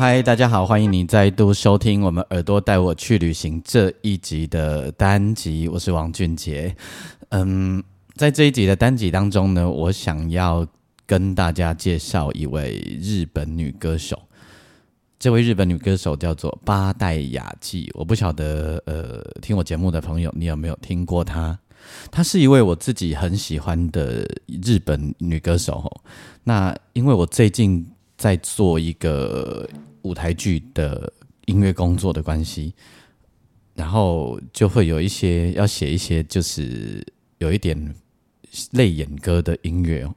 嗨，大家好，欢迎你再度收听我们《耳朵带我去旅行》这一集的单集，我是王俊杰。嗯，在这一集的单集当中呢，我想要跟大家介绍一位日本女歌手。这位日本女歌手叫做八代雅纪，我不晓得呃，听我节目的朋友，你有没有听过她？她是一位我自己很喜欢的日本女歌手。那因为我最近在做一个舞台剧的音乐工作的关系，然后就会有一些要写一些，就是有一点泪眼歌的音乐哦，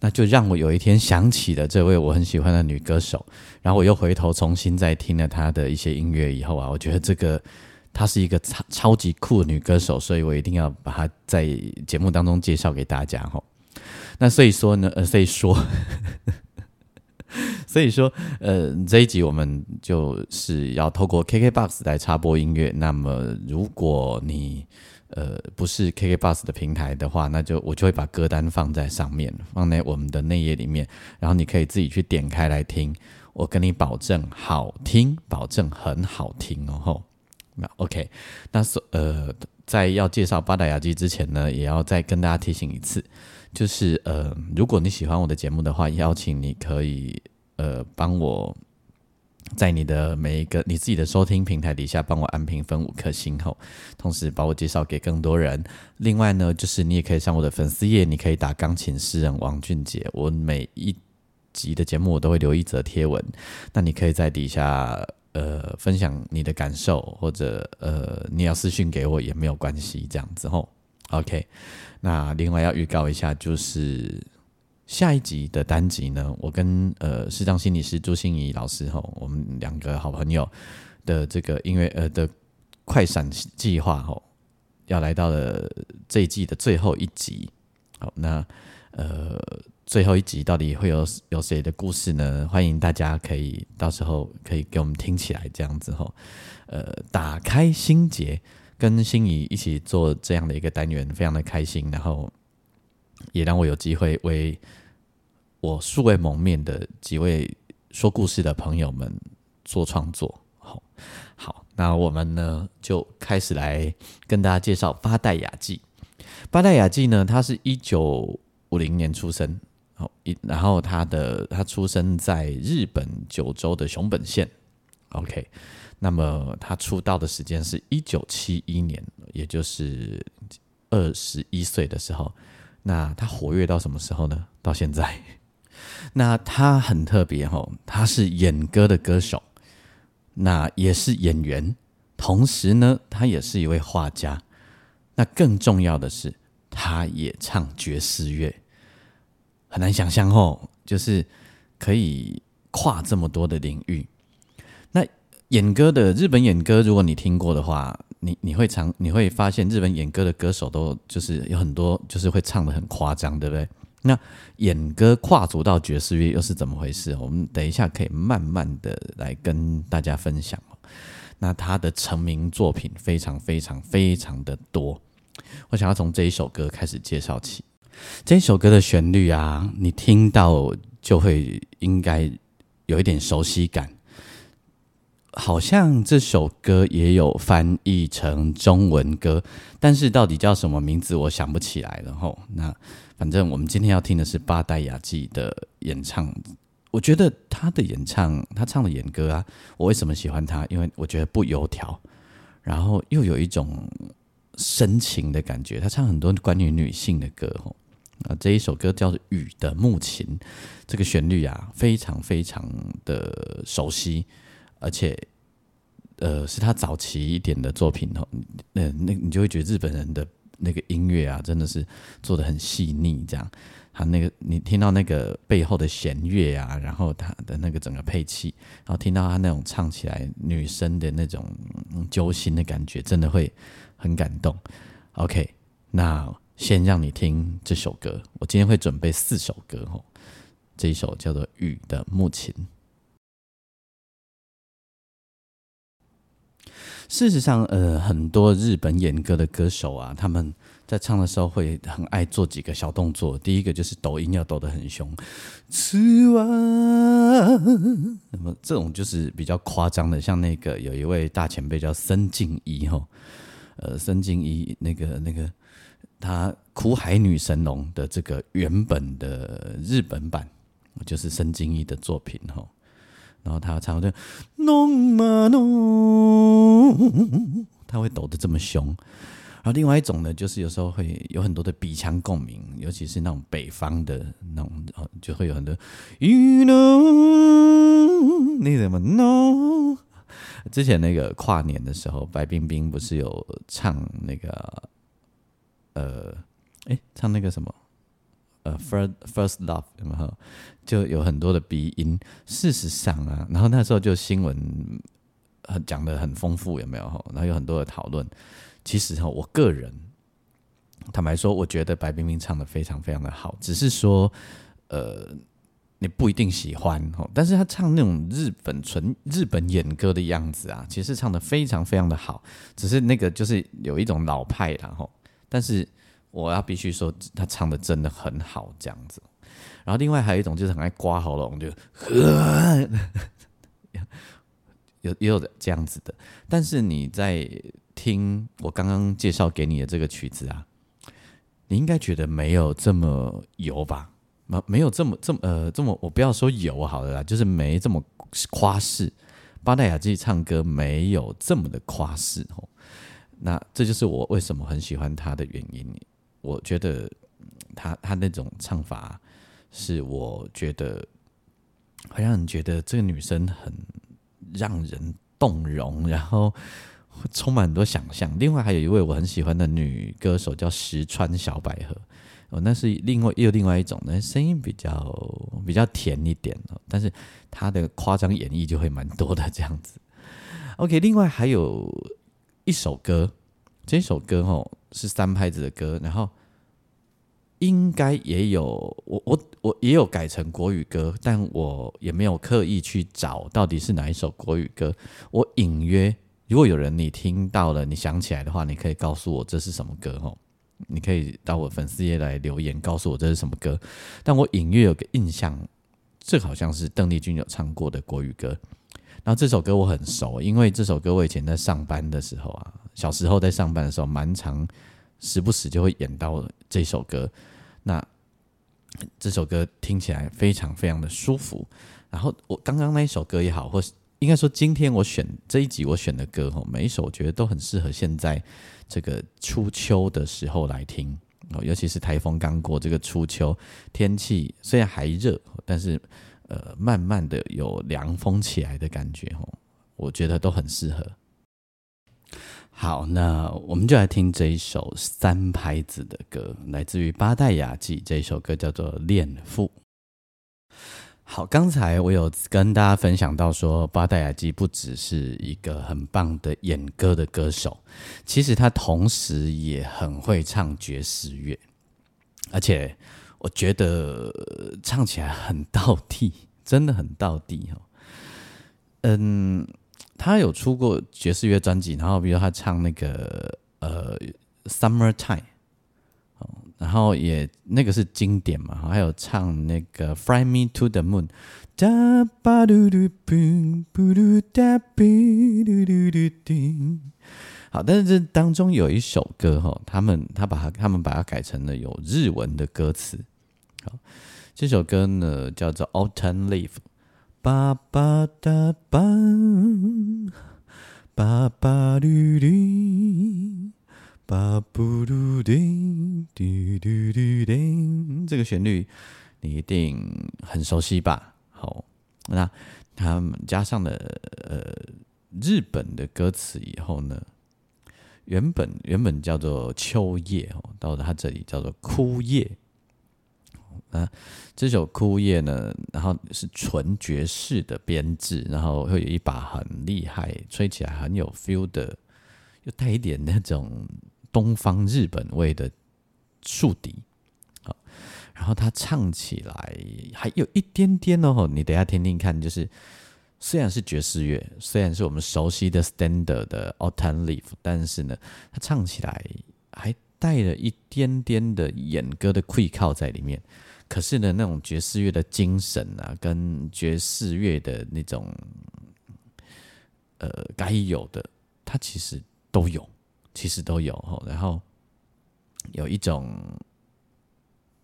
那就让我有一天想起了这位我很喜欢的女歌手，然后我又回头重新再听了她的一些音乐以后啊，我觉得这个她是一个超超级酷的女歌手，所以我一定要把她在节目当中介绍给大家哈。那所以说呢，呃，所以说。所以说，呃，这一集我们就是要透过 KKBOX 来插播音乐。那么，如果你呃不是 KKBOX 的平台的话，那就我就会把歌单放在上面，放在我们的内页里面，然后你可以自己去点开来听。我跟你保证好听，保证很好听哦。那 OK，那所呃，在要介绍八大雅机之前呢，也要再跟大家提醒一次，就是呃，如果你喜欢我的节目的话，邀请你可以。呃，帮我，在你的每一个你自己的收听平台底下，帮我按评分五颗星后，同时把我介绍给更多人。另外呢，就是你也可以上我的粉丝页，你可以打钢琴诗人王俊杰。我每一集的节目我都会留一则贴文，那你可以在底下呃分享你的感受，或者呃你要私信给我也没有关系，这样子吼。OK，那另外要预告一下就是。下一集的单集呢，我跟呃视障心理师朱心怡老师吼，我们两个好朋友的这个音乐呃的快闪计划吼，要来到了这一季的最后一集。好，那呃最后一集到底会有有谁的故事呢？欢迎大家可以到时候可以给我们听起来这样子吼，呃打开心结，跟心怡一起做这样的一个单元，非常的开心，然后。也让我有机会为我素未谋面的几位说故事的朋友们做创作。好，好，那我们呢就开始来跟大家介绍八代雅纪。八代雅纪呢，他是一九五零年出生，好，一然后他的他出生在日本九州的熊本县。OK，那么他出道的时间是一九七一年，也就是二十一岁的时候。那他活跃到什么时候呢？到现在，那他很特别哦，他是演歌的歌手，那也是演员，同时呢，他也是一位画家。那更重要的是，他也唱爵士乐，很难想象哦，就是可以跨这么多的领域。演歌的日本演歌，如果你听过的话。你你会常你会发现日本演歌的歌手都就是有很多就是会唱的很夸张，对不对？那演歌跨足到爵士乐又是怎么回事？我们等一下可以慢慢的来跟大家分享。那他的成名作品非常非常非常的多，我想要从这一首歌开始介绍起。这一首歌的旋律啊，你听到就会应该有一点熟悉感。好像这首歌也有翻译成中文歌，但是到底叫什么名字，我想不起来了吼。那反正我们今天要听的是八代雅纪的演唱，我觉得他的演唱，他唱的演歌啊，我为什么喜欢他？因为我觉得不油条，然后又有一种深情的感觉。他唱很多关于女性的歌吼。啊，这一首歌叫《雨的木琴》，这个旋律啊，非常非常的熟悉。而且，呃，是他早期一点的作品哦。那那你就会觉得日本人的那个音乐啊，真的是做的很细腻，这样。他那个你听到那个背后的弦乐啊，然后他的那个整个配器，然后听到他那种唱起来女生的那种揪心的感觉，真的会很感动。OK，那先让你听这首歌，我今天会准备四首歌哦。这一首叫做《雨的木琴》。事实上，呃，很多日本演歌的歌手啊，他们在唱的时候会很爱做几个小动作。第一个就是抖音要抖得很凶，吃完，那么这种就是比较夸张的。像那个有一位大前辈叫森敬一哈，呃，森敬一那个那个他《苦海女神龙》的这个原本的日本版，就是森敬一的作品哈。然后他唱的弄嘛弄，他会抖得这么凶。然后另外一种呢，就是有时候会有很多的鼻腔共鸣，尤其是那种北方的那种，就会有很多。You know，那什么 no？之前那个跨年的时候，白冰冰不是有唱那个，呃，哎，唱那个什么？呃，first first love，然后就有很多的鼻音。事实上啊，然后那时候就新闻很讲的很丰富，有没有？然后有很多的讨论。其实哈，我个人坦白说，我觉得白冰冰唱的非常非常的好，只是说呃，你不一定喜欢哈。但是他唱那种日本纯日本演歌的样子啊，其实唱的非常非常的好。只是那个就是有一种老派，然后但是。我要必须说，他唱的真的很好，这样子。然后另外还有一种就是很爱刮喉咙，就 有也有这样子的。但是你在听我刚刚介绍给你的这个曲子啊，你应该觉得没有这么油吧？没没有这么这么呃这么，我不要说油好了啦，就是没这么夸饰。巴代雅自己唱歌没有这么的夸饰哦。那这就是我为什么很喜欢他的原因。我觉得他他那种唱法是我觉得会让人觉得这个女生很让人动容，然后充满很多想象。另外还有一位我很喜欢的女歌手叫石川小百合，哦，那是另外又另外一种呢，声音比较比较甜一点哦，但是她的夸张演绎就会蛮多的这样子。OK，另外还有一首歌，这首歌哦。是三拍子的歌，然后应该也有我我我也有改成国语歌，但我也没有刻意去找到底是哪一首国语歌。我隐约，如果有人你听到了，你想起来的话，你可以告诉我这是什么歌哦。你可以到我粉丝页来留言，告诉我这是什么歌。但我隐约有个印象，这好像是邓丽君有唱过的国语歌。然后这首歌我很熟，因为这首歌我以前在上班的时候啊，小时候在上班的时候，蛮常时不时就会演到这首歌。那这首歌听起来非常非常的舒服。然后我刚刚那一首歌也好，或是应该说今天我选这一集我选的歌哈，每一首我觉得都很适合现在这个初秋的时候来听哦，尤其是台风刚过，这个初秋天气虽然还热，但是。呃，慢慢的有凉风起来的感觉哦，我觉得都很适合。好，那我们就来听这一首三拍子的歌，来自于八代雅纪。这一首歌叫做《恋父》。好，刚才我有跟大家分享到说，八代雅纪不只是一个很棒的演歌的歌手，其实他同时也很会唱爵士乐，而且。我觉得唱起来很到 地，真的很到地哦。嗯，他有出过爵士乐专辑，然后比如他唱那个呃《Summer Time》，哦，然后也那个是经典嘛，还有唱那个《Fly Me to the Moon》。哒吧嘟嘟嘟嘟嘟哒嘟嘟嘟嘟嘟。好，但是这当中有一首歌哈，他们他把它他们把它改成了有日文的歌词。好，这首歌呢叫做《Autumn Leaf》。巴巴哒巴，巴巴嘟嘟，巴布嘟嘟嘟嘟嘟嘟。这个旋律你一定很熟悉吧？好，那他们加上了呃日本的歌词以后呢？原本原本叫做秋叶哦，到它这里叫做枯叶。啊，这首枯叶呢，然后是纯爵士的编制，然后会有一把很厉害、吹起来很有 feel 的，又带一点那种东方日本味的竖笛。好，然后它唱起来还有一点点哦，你等下听听看，就是。虽然是爵士乐，虽然是我们熟悉的 standard 的 Autumn Leaf，但是呢，它唱起来还带了一点点的演歌的 quick 靠在里面。可是呢，那种爵士乐的精神啊，跟爵士乐的那种呃该有的，它其实都有，其实都有。然后有。一种。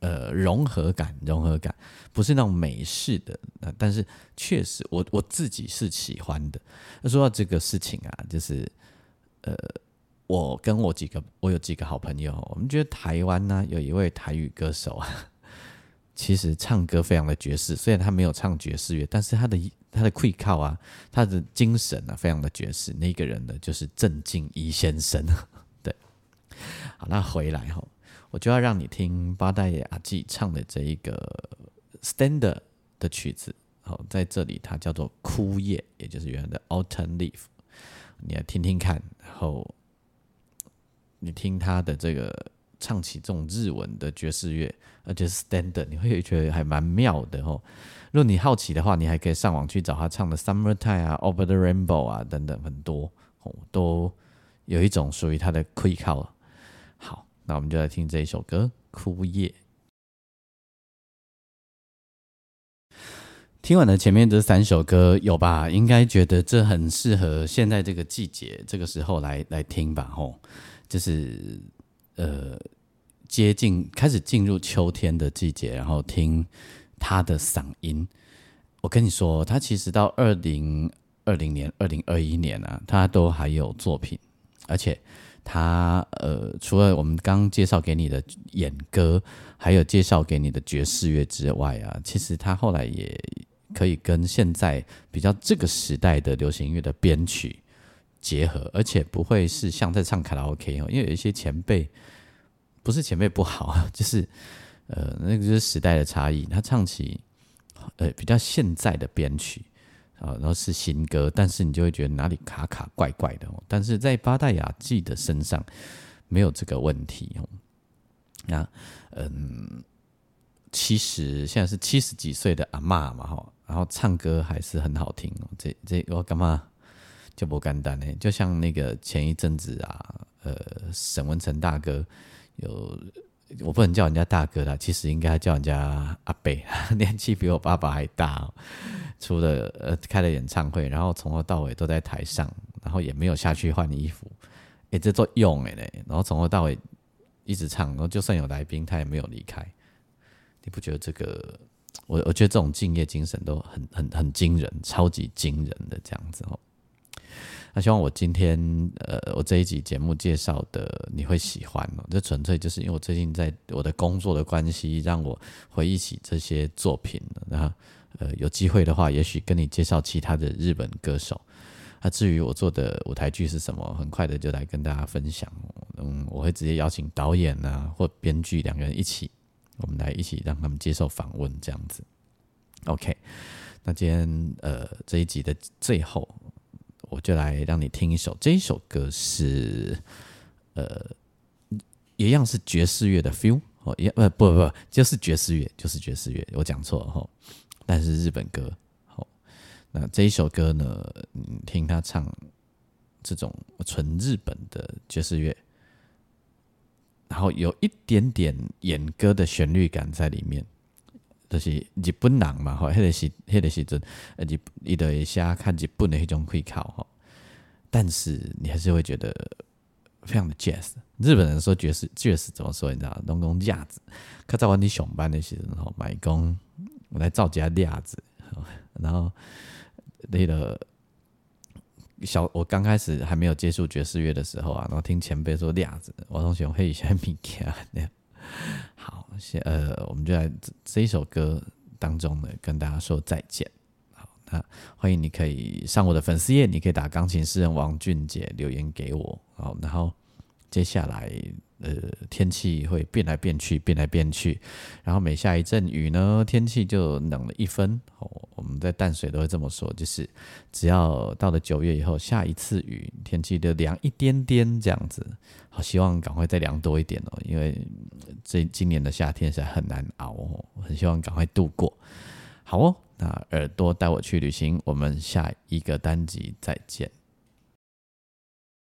呃，融合感，融合感不是那种美式的，但是确实，我我自己是喜欢的。那说到这个事情啊，就是呃，我跟我几个，我有。几个好朋友，我们觉得台湾呢有。一位台语歌手啊，其实唱歌非常的爵士，虽然他没有唱爵士乐，但是他的他的愧靠啊，他的精神啊，非常的爵士。那个人呢，就是郑敬一先生。对，好，那回来哈。我就要让你听八代雅纪唱的这一个 standard 的曲子，好，在这里它叫做枯叶，也就是原来的 autumn leaf，你来听听看，然后你听他的这个唱起这种日文的爵士乐，而且是 standard，你会觉得还蛮妙的哦。如果你好奇的话，你还可以上网去找他唱的 summertime 啊，over the rainbow 啊等等很多哦，都有一种属于他的 quick call。好。那我们就来听这一首歌《枯叶》。听完了前面这三首歌，有吧？应该觉得这很适合现在这个季节、这个时候来来听吧？吼，就是呃，接近开始进入秋天的季节，然后听他的嗓音。我跟你说，他其实到二零二零年、二零二一年啊，他都还有作品，而且。他呃，除了我们刚介绍给你的演歌，还有介绍给你的爵士乐之外啊，其实他后来也可以跟现在比较这个时代的流行音乐的编曲结合，而且不会是像在唱卡拉 OK 哦，因为有一些前辈不是前辈不好啊，就是呃，那个就是时代的差异，他唱起呃比较现在的编曲。啊，然后是新歌，但是你就会觉得哪里卡卡怪怪的哦。但是在八代雅纪的身上没有这个问题哦。那嗯，七十现在是七十几岁的阿妈嘛哈，然后唱歌还是很好听哦。这这我干嘛就不简单呢？就像那个前一阵子啊，呃，沈文成大哥有。我不能叫人家大哥啦，其实应该叫人家阿贝，年纪比我爸爸还大。除了呃开了演唱会，然后从头到尾都在台上，然后也没有下去换衣服，哎，这都用哎嘞，然后从头到尾一直唱，然后就算有来宾，他也没有离开。你不觉得这个？我我觉得这种敬业精神都很很很惊人，超级惊人的这样子哦。那希望我今天呃，我这一集节目介绍的你会喜欢哦。这纯粹就是因为我最近在我的工作的关系，让我回忆起这些作品。然后呃，有机会的话，也许跟你介绍其他的日本歌手。那至于我做的舞台剧是什么，很快的就来跟大家分享。嗯，我会直接邀请导演啊或编剧两个人一起，我们来一起让他们接受访问这样子。OK，那今天呃这一集的最后。我就来让你听一首，这一首歌是，呃，一样是爵士乐的 feel 哦，一呃不不不，就是爵士乐，就是爵士乐，我讲错了哈，但是日本歌，好，那这一首歌呢，听他唱这种纯日本的爵士乐，然后有一点点演歌的旋律感在里面。就是日本人嘛，吼，迄个时，迄个时阵，日伊就会写看日本的迄种会考，吼。但是你还是会觉得非常的 jazz。日本人说爵士爵士怎么说？你知道？拢讲架子。可在我你上班的时候，吼，买工我来造假架子，然后那个小，我刚开始还没有接触爵士乐的时候啊，然后听前辈说架子，我总喜欢嘿一下米卡那样。好，先呃，我们就在这一首歌当中呢，跟大家说再见。好，那欢迎你可以上我的粉丝页，你可以打钢琴诗人王俊杰留言给我。好，然后接下来呃天气会变来变去，变来变去，然后每下一阵雨呢，天气就冷了一分。哦，我们在淡水都会这么说，就是只要到了九月以后下一次雨，天气就凉一点点这样子。好，希望赶快再凉多一点哦，因为这今年的夏天是很难熬哦，很希望赶快度过。好哦，那耳朵带我去旅行，我们下一个单集再见。